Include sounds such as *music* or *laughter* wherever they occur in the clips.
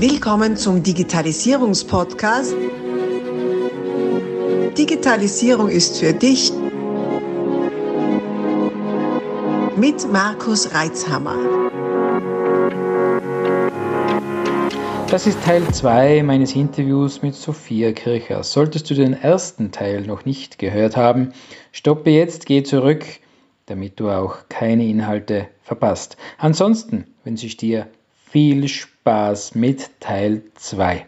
Willkommen zum Digitalisierungspodcast. Digitalisierung ist für dich mit Markus Reitzhammer. Das ist Teil 2 meines Interviews mit Sophia Kircher. Solltest du den ersten Teil noch nicht gehört haben, stoppe jetzt, geh zurück, damit du auch keine Inhalte verpasst. Ansonsten wünsche ich dir viel Spaß mit Teil 2.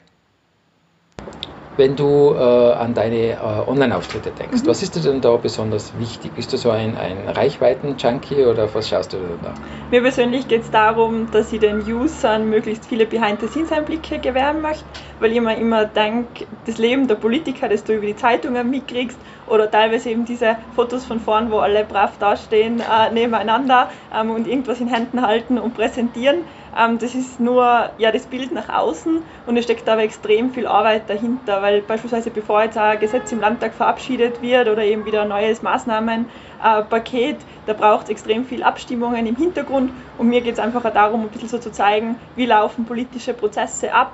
Wenn du äh, an deine äh, Online-Auftritte denkst, mhm. was ist dir denn da besonders wichtig? Bist du so ein, ein Reichweiten-Junkie oder auf was schaust du denn da? Mir persönlich geht es darum, dass ich den Usern möglichst viele Behind-the-Scenes-Einblicke gewähren möchte, weil ich mir immer denke, das Leben der Politiker, das du über die Zeitungen mitkriegst oder teilweise eben diese Fotos von vorn, wo alle brav dastehen äh, nebeneinander ähm, und irgendwas in Händen halten und präsentieren, ähm, das ist nur ja, das Bild nach außen und es steckt aber extrem viel Arbeit dahinter, weil beispielsweise bevor jetzt ein Gesetz im Landtag verabschiedet wird oder eben wieder ein neues Maßnahmenpaket, da braucht es extrem viel Abstimmungen im Hintergrund und mir geht es einfach darum, ein bisschen so zu zeigen, wie laufen politische Prozesse ab,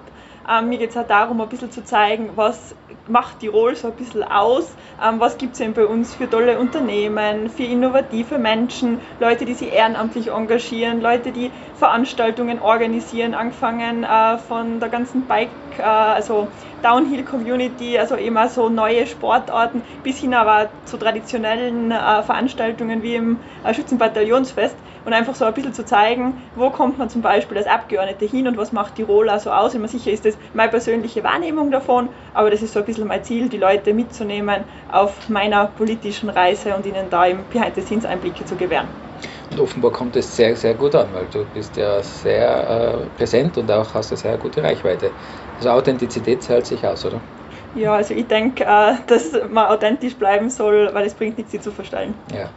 ähm, mir geht es auch darum, ein bisschen zu zeigen, was macht Tirol so ein bisschen aus, ähm, was gibt es eben bei uns für tolle Unternehmen, für innovative Menschen, Leute, die sich ehrenamtlich engagieren, Leute, die Veranstaltungen organisieren, angefangen äh, von der ganzen Bike, äh, also Downhill-Community, also eben auch so neue Sportarten, bis hin aber zu traditionellen äh, Veranstaltungen wie im Schützenbataillonsfest und einfach so ein bisschen zu zeigen, wo kommt man zum Beispiel als Abgeordnete hin und was macht Tirol so aus. Immer sicher ist das meine persönliche Wahrnehmung davon, aber das ist so ein bisschen mein Ziel, die Leute mitzunehmen auf meiner politischen Reise und ihnen da im Behind-the-Scenes-Einblicke zu gewähren. Und offenbar kommt es sehr, sehr gut an, weil du bist ja sehr äh, präsent und auch hast eine sehr gute Reichweite. Also Authentizität zahlt sich aus, oder? Ja, also ich denke, äh, dass man authentisch bleiben soll, weil es bringt nichts, sie zu verstellen. Ja.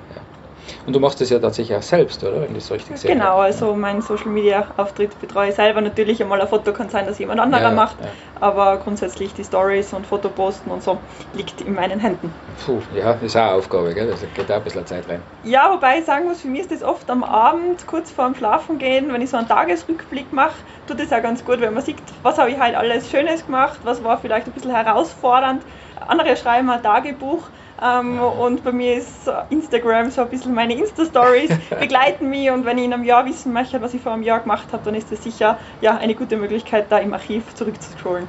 Und du machst das ja tatsächlich auch selbst, oder? Wenn ich es richtig sehe. Genau, also mein Social Media Auftritt betreue ich selber. Natürlich einmal ein Foto kann sein, dass jemand anderer ja, macht, ja. aber grundsätzlich die Stories und Fotoposten und so liegt in meinen Händen. Puh, ja, das ist auch eine Aufgabe, gell? Das geht auch ein bisschen Zeit rein. Ja, wobei ich sagen muss, für mich ist das oft am Abend, kurz vorm Schlafen gehen, wenn ich so einen Tagesrückblick mache, tut das auch ganz gut, wenn man sieht, was habe ich halt alles Schönes gemacht, was war vielleicht ein bisschen herausfordernd. Andere schreiben ein Tagebuch ähm, und bei mir ist Instagram so ein bisschen meine Insta-Stories, *laughs* begleiten mich und wenn ich in einem Jahr wissen möchte, was ich vor einem Jahr gemacht habe, dann ist das sicher ja, eine gute Möglichkeit, da im Archiv zurückzuscrollen.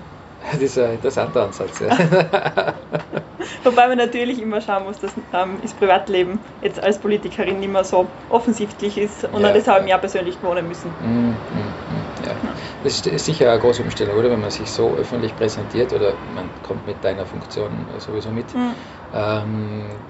Das ist ein interessanter Ansatz, ja. *laughs* Wobei man natürlich immer schauen muss, dass ähm, das Privatleben jetzt als Politikerin nicht mehr so offensichtlich ist und ja. das habe ich mir ja persönlich gewohnen müssen. Mm, mm, mm, ja. Das ist sicher eine große Umstellung, oder? Wenn man sich so öffentlich präsentiert oder man kommt mit deiner Funktion sowieso mit, mm. Ähm,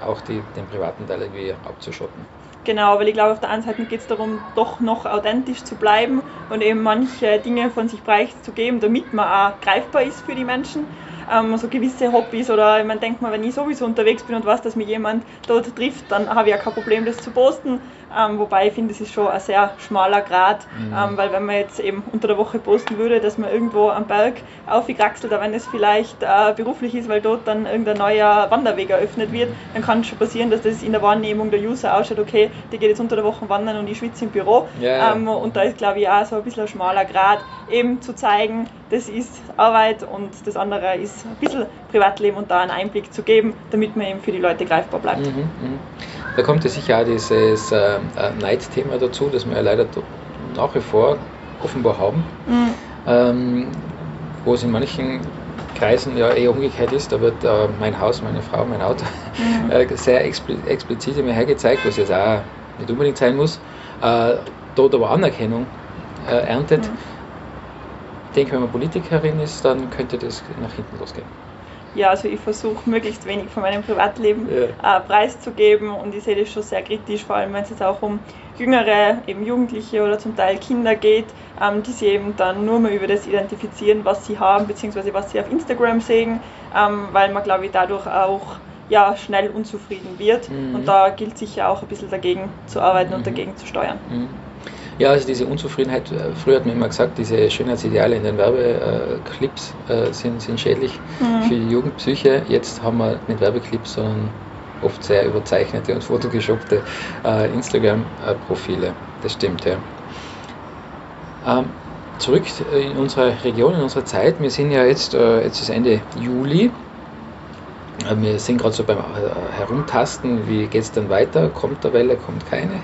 auch die, den privaten Teil irgendwie abzuschotten. Genau, weil ich glaube, auf der einen Seite geht es darum, doch noch authentisch zu bleiben und eben manche Dinge von sich preiszugeben, damit man auch greifbar ist für die Menschen. Ähm, so gewisse Hobbys oder man denkt mal, wenn ich sowieso unterwegs bin und weiß, dass mich jemand dort trifft, dann habe ich ja kein Problem, das zu posten. Ähm, wobei ich finde, es ist schon ein sehr schmaler Grad, mhm. ähm, weil wenn man jetzt eben unter der Woche posten würde, dass man irgendwo am Berg aufgekraxelt, aber wenn es vielleicht äh, beruflich ist, weil dort dann irgendein neuer Wanderweg eröffnet wird, dann kann es schon passieren, dass das in der Wahrnehmung der User ausschaut, okay, die geht jetzt unter der Woche wandern und ich schwitze im Büro. Ja, ähm, und da ist, glaube ich, auch so ein bisschen ein schmaler Grad, eben zu zeigen, das ist Arbeit und das andere ist ein bisschen Privatleben und da einen Einblick zu geben, damit man eben für die Leute greifbar bleibt. Mhm, mh. Da kommt ja sicher auch dieses äh, Neidthema dazu, das wir ja leider nach wie vor offenbar haben, mhm. ähm, wo es in manchen Kreisen ja eher umgekehrt ist, da wird äh, mein Haus, meine Frau, mein Auto mhm. *laughs* äh, sehr expl explizit mir hergezeigt, was jetzt auch nicht unbedingt sein muss, äh, dort aber Anerkennung äh, erntet. Mhm. Ich denke, wenn man Politikerin ist, dann könnte das nach hinten losgehen ja, also ich versuche möglichst wenig von meinem Privatleben ja. äh, preiszugeben und ich sehe das schon sehr kritisch, vor allem wenn es jetzt auch um jüngere, eben Jugendliche oder zum Teil Kinder geht, ähm, die sich eben dann nur mehr über das identifizieren, was sie haben, beziehungsweise was sie auf Instagram sehen, ähm, weil man, glaube ich, dadurch auch ja, schnell unzufrieden wird. Mhm. Und da gilt sicher auch ein bisschen dagegen zu arbeiten mhm. und dagegen zu steuern. Mhm. Ja, also diese Unzufriedenheit, äh, früher hat man immer gesagt, diese Schönheitsideale in den Werbeclips äh, sind, sind schädlich mhm. für die Jugendpsyche. Jetzt haben wir nicht Werbeclips, sondern oft sehr überzeichnete und *laughs* fotogeshoppte äh, Instagram-Profile. Das stimmt, ja. Ähm, zurück in unsere Region, in unsere Zeit. Wir sind ja jetzt, äh, jetzt ist Ende Juli. Äh, wir sind gerade so beim äh, Herumtasten, wie geht es dann weiter? Kommt der Welle, kommt keine?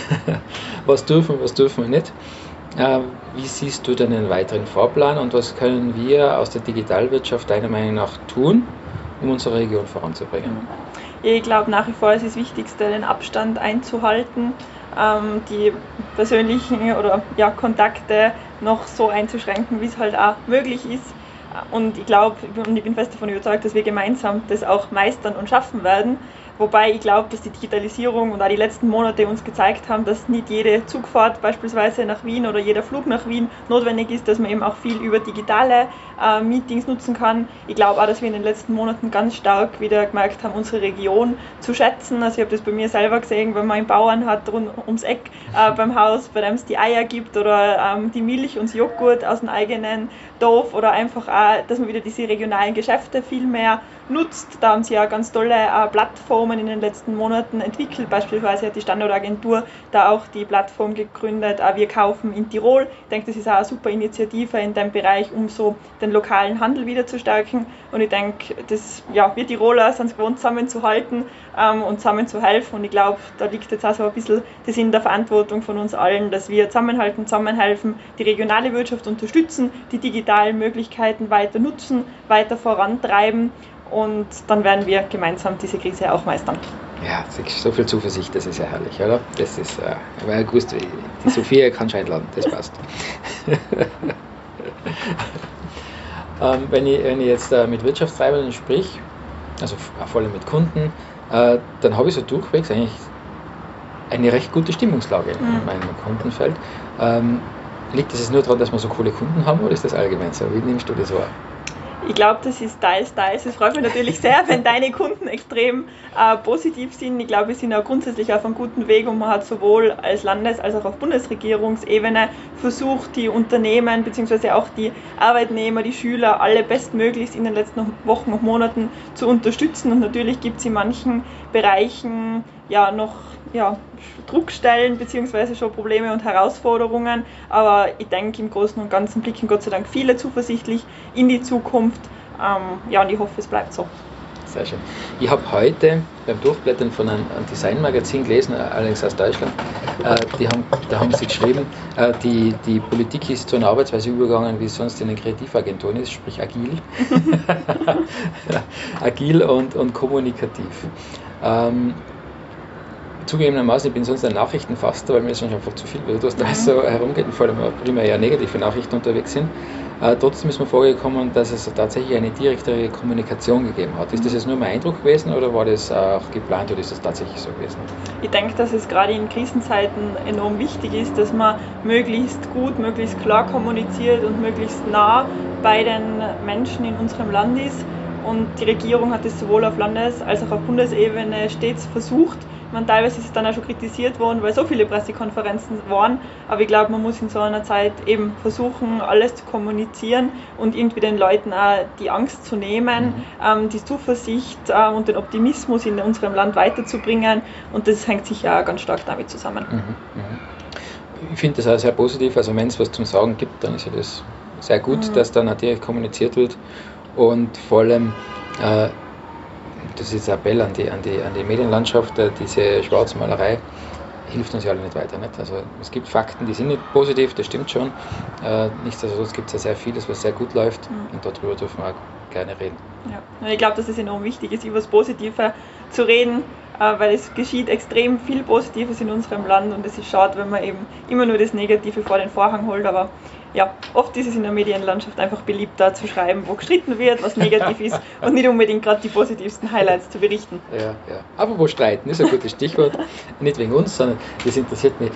*laughs* was dürfen, was dürfen wir nicht? Wie siehst du denn den weiteren Fahrplan und was können wir aus der Digitalwirtschaft deiner Meinung nach tun, um unsere Region voranzubringen? Ich glaube nach wie vor ist es Wichtigste, den Abstand einzuhalten ähm, die persönlichen oder ja, Kontakte noch so einzuschränken, wie es halt auch möglich ist. Und ich glaube und ich bin fest davon überzeugt, dass wir gemeinsam das auch meistern und schaffen werden. Wobei ich glaube, dass die Digitalisierung und auch die letzten Monate uns gezeigt haben, dass nicht jede Zugfahrt beispielsweise nach Wien oder jeder Flug nach Wien notwendig ist, dass man eben auch viel über digitale äh, Meetings nutzen kann. Ich glaube auch, dass wir in den letzten Monaten ganz stark wieder gemerkt haben, unsere Region zu schätzen. Also ich habe das bei mir selber gesehen, wenn man einen Bauern hat rund ums Eck äh, beim Haus, bei dem es die Eier gibt oder ähm, die Milch und Joghurt aus dem eigenen Dorf oder einfach auch, dass man wieder diese regionalen Geschäfte viel mehr nutzt. Da haben sie ja ganz tolle äh, Plattformen in den letzten Monaten entwickelt. Beispielsweise hat die Standortagentur da auch die Plattform gegründet, äh, Wir kaufen in Tirol. Ich denke, das ist auch eine super Initiative in dem Bereich, um so den lokalen Handel wieder zu stärken. Und ich denke, das, ja, wir Tiroler sind es gewohnt, zusammenzuhalten ähm, und zusammen zu helfen. Und ich glaube, da liegt jetzt auch so ein bisschen das in der Verantwortung von uns allen, dass wir zusammenhalten, zusammenhelfen, die regionale Wirtschaft unterstützen, die digitalen Möglichkeiten weiter nutzen, weiter vorantreiben und dann werden wir gemeinsam diese Krise auch meistern. Ja, so viel Zuversicht, das ist ja herrlich, oder? Das ist, äh, weil gewusst, die *laughs* Sophia kann einladen, das passt. *laughs* ähm, wenn, ich, wenn ich jetzt äh, mit Wirtschaftstreibenden sprich, also vor allem mit Kunden, äh, dann habe ich so durchwegs eigentlich eine recht gute Stimmungslage mhm. in meinem Kundenfeld. Ähm, liegt es nur daran, dass wir so coole Kunden haben oder ist das allgemein so? Wie nimmst du das wahr? Ich glaube, das ist teils, teils. Es freut mich natürlich sehr, *laughs* wenn deine Kunden extrem äh, positiv sind. Ich glaube, wir sind auch grundsätzlich auf einem guten Weg und man hat sowohl als Landes- als auch auf Bundesregierungsebene versucht, die Unternehmen bzw. auch die Arbeitnehmer, die Schüler alle bestmöglichst in den letzten Wochen und Monaten zu unterstützen. Und natürlich gibt es in manchen Bereichen ja noch ja, Druckstellen bzw. schon Probleme und Herausforderungen. Aber ich denke, im Großen und Ganzen blicken Gott sei Dank viele zuversichtlich in die Zukunft. Ähm, ja, und ich hoffe, es bleibt so. Sehr schön. Ich habe heute beim Durchblättern von einem, Designmagazin gelesen, allerdings aus Deutschland, äh, die haben, da haben sie geschrieben, äh, die, die Politik ist zu einer Arbeitsweise übergegangen, wie es sonst in den Kreativagenturen ist, sprich agil. *laughs* *laughs* agil und, und kommunikativ. Ähm, zugegebenermaßen, ich bin sonst ein Nachrichtenfaster, weil mir sonst einfach zu viel wird, was da mhm. so herumgeht, und vor allem primär ja negative Nachrichten unterwegs sind. Äh, trotzdem ist mir vorgekommen, dass es tatsächlich eine direktere Kommunikation gegeben hat. Ist das jetzt nur mein Eindruck gewesen oder war das auch geplant oder ist das tatsächlich so gewesen? Ich denke, dass es gerade in Krisenzeiten enorm wichtig ist, dass man möglichst gut, möglichst klar kommuniziert und möglichst nah bei den Menschen in unserem Land ist. Und die Regierung hat es sowohl auf Landes- als auch auf Bundesebene stets versucht, man, teilweise ist es dann auch schon kritisiert worden, weil so viele Pressekonferenzen waren. Aber ich glaube, man muss in so einer Zeit eben versuchen, alles zu kommunizieren und irgendwie den Leuten auch die Angst zu nehmen, mhm. ähm, die Zuversicht äh, und den Optimismus in unserem Land weiterzubringen. Und das hängt sicher auch ganz stark damit zusammen. Mhm. Mhm. Ich finde das auch sehr positiv. Also wenn es was zum Sagen gibt, dann ist ja das sehr gut, mhm. dass da natürlich kommuniziert wird. Und vor allem äh, das ist ein Appell an die, an die, an die Medienlandschaft, äh, diese Schwarzmalerei hilft uns ja alle nicht weiter. Nicht? Also es gibt Fakten, die sind nicht positiv, das stimmt schon. Äh, nichtsdestotrotz gibt es ja sehr vieles, was sehr gut läuft mhm. und darüber dürfen wir auch gerne reden. Ja. Ich glaube, dass es enorm wichtig ist, über das Positive zu reden, äh, weil es geschieht extrem viel Positives in unserem Land und es ist schade, wenn man eben immer nur das Negative vor den Vorhang holt, aber ja, oft ist es in der Medienlandschaft einfach beliebter zu schreiben, wo gestritten wird, was negativ ist *laughs* und nicht unbedingt gerade die positivsten Highlights zu berichten. Ja, ja. Aber wo streiten ist ein gutes Stichwort. nicht wegen uns, sondern das interessiert mich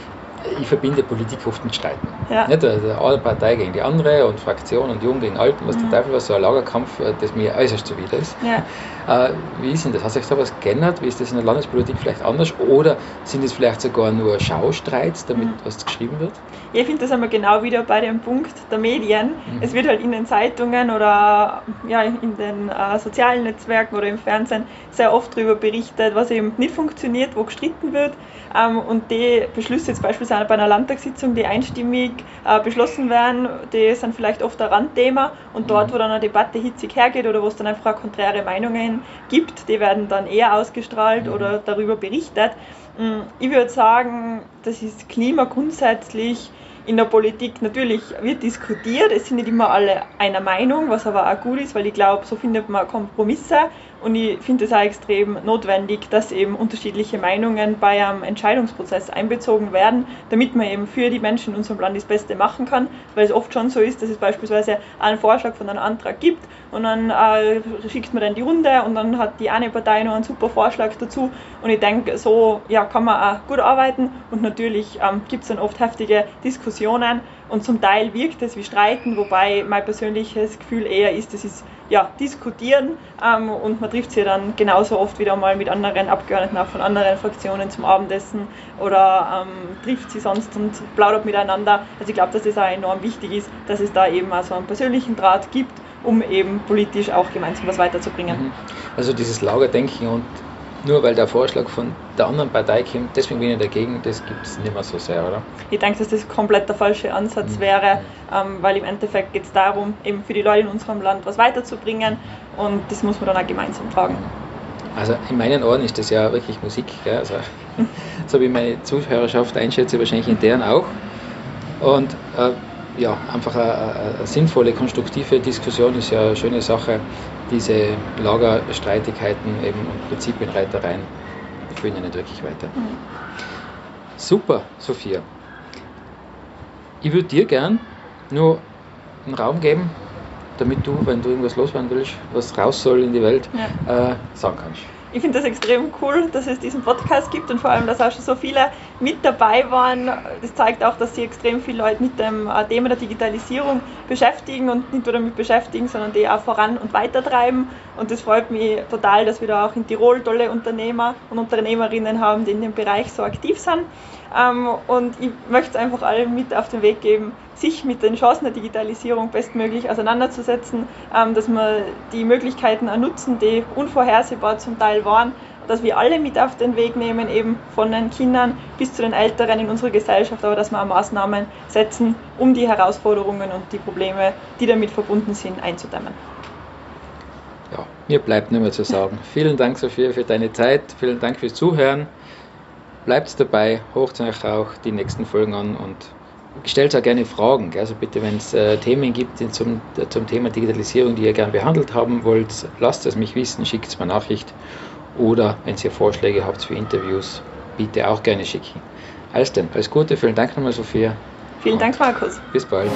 ich verbinde Politik oft mit Streiten. Ja. Nicht? Also eine Partei gegen die andere und Fraktion und Jung gegen Alten, was mhm. der Teufel was, so ein Lagerkampf, äh, das mir äußerst zuwider ist. Ja. Äh, wie ist denn das? Hat sich da was geändert? Wie ist das in der Landespolitik vielleicht anders? Oder sind es vielleicht sogar nur Schaustreits, damit mhm. was geschrieben wird? Ja, ich finde das einmal genau wieder bei dem Punkt der Medien. Mhm. Es wird halt in den Zeitungen oder ja, in den äh, sozialen Netzwerken oder im Fernsehen sehr oft darüber berichtet, was eben nicht funktioniert, wo gestritten wird. Ähm, und die Beschlüsse jetzt beispielsweise sind bei einer Landtagssitzung, die einstimmig äh, beschlossen werden, die sind vielleicht oft ein Randthema und dort, wo dann eine Debatte hitzig hergeht oder wo es dann einfach konträre Meinungen gibt, die werden dann eher ausgestrahlt oder darüber berichtet. Mm, ich würde sagen, das ist Klima grundsätzlich in der Politik natürlich wird diskutiert, es sind nicht immer alle einer Meinung, was aber auch gut ist, weil ich glaube, so findet man Kompromisse und ich finde es auch extrem notwendig, dass eben unterschiedliche Meinungen bei einem Entscheidungsprozess einbezogen werden, damit man eben für die Menschen in unserem Land das Beste machen kann, weil es oft schon so ist, dass es beispielsweise einen Vorschlag von einem Antrag gibt und dann äh, schickt man dann die Runde und dann hat die eine Partei noch einen super Vorschlag dazu. Und ich denke, so ja, kann man auch gut arbeiten. Und natürlich ähm, gibt es dann oft heftige Diskussionen. Und zum Teil wirkt es wie Streiten, wobei mein persönliches Gefühl eher ist, es ist ja, diskutieren ähm, und man trifft sich dann genauso oft wieder mal mit anderen Abgeordneten auch von anderen Fraktionen zum Abendessen oder ähm, trifft sie sonst und plaudert miteinander. Also ich glaube, dass das auch enorm wichtig ist, dass es da eben auch so einen persönlichen Draht gibt, um eben politisch auch gemeinsam was weiterzubringen. Mhm. Also dieses Lagerdenken und nur weil der Vorschlag von der anderen Partei kommt, deswegen bin ich dagegen, das gibt es nicht mehr so sehr, oder? Ich denke, dass das komplett der falsche Ansatz mhm. wäre, ähm, weil im Endeffekt geht es darum, eben für die Leute in unserem Land was weiterzubringen und das muss man dann auch gemeinsam tragen. Also in meinen Ohren ist das ja wirklich Musik, gell? Also, *laughs* so wie meine Zuhörerschaft einschätze, wahrscheinlich in deren auch. Und äh, ja, einfach eine, eine, sinnvolle, konstruktive Diskussion ist ja eine schöne Sache. Diese Lagerstreitigkeiten eben und Prinzipienreitereien führen ja nicht wirklich weiter. Mhm. Super, Sophia. Ich würde dir gern nur einen Raum geben, damit du, wenn du irgendwas loswerden willst, was raus soll in die Welt, ja. äh, sagen kannst ich finde das extrem cool, dass es diesen Podcast gibt und vor allem, dass auch schon so viele mit dabei waren. Das zeigt auch, dass sich extrem viele Leute mit dem äh, Thema der Digitalisierung beschäftigen und nicht nur damit beschäftigen, sondern die auch voran und weitertreiben. Und das freut mich total, dass wir da auch in Tirol tolle Unternehmer und Unternehmerinnen haben, die in dem Bereich so aktiv sind. Ähm, und ich möchte es einfach allen mit auf den Weg geben, sich mit den Chancen der Digitalisierung bestmöglich auseinanderzusetzen, ähm, dass wir die Möglichkeiten nutzen, die unvorhersehbar zum Teil waren, dass wir alle mit auf den Weg nehmen, eben von den Kindern bis zu den Älteren in unserer Gesellschaft, aber dass wir auch Maßnahmen setzen, um die Herausforderungen und die Probleme, die damit verbunden sind, einzudämmen. Ja, mir bleibt nur mehr zu sagen. Vielen Dank, Sophia, für deine Zeit. Vielen Dank fürs Zuhören. Bleibt dabei, hocht euch auch die nächsten Folgen an und stellt auch gerne Fragen. Also bitte, wenn es äh, Themen gibt zum, zum Thema Digitalisierung, die ihr gerne behandelt haben wollt, lasst es mich wissen, schickt es mir Nachricht. Oder wenn ihr Vorschläge habt für Interviews, bitte auch gerne schicken. Alles denn, alles Gute, vielen Dank nochmal, Sophia. Vielen Dank, Markus. Bis bald.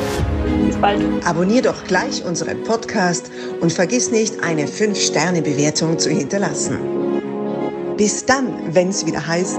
Bis bald. Abonnier doch gleich unseren Podcast und vergiss nicht, eine 5-Sterne-Bewertung zu hinterlassen. Bis dann, wenn es wieder heißt,